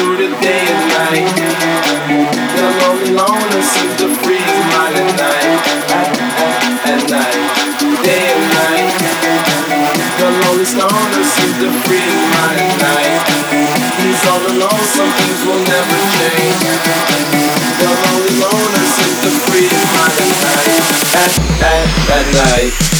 through the day and night. The lonely loner seems to freeze mine at night. At, night, day and night. The lonely loner seems to freeze mine at night. He's all alone, some things will never change. The lonely loner seems to freeze mine at night. At, at, at night.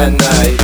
At night.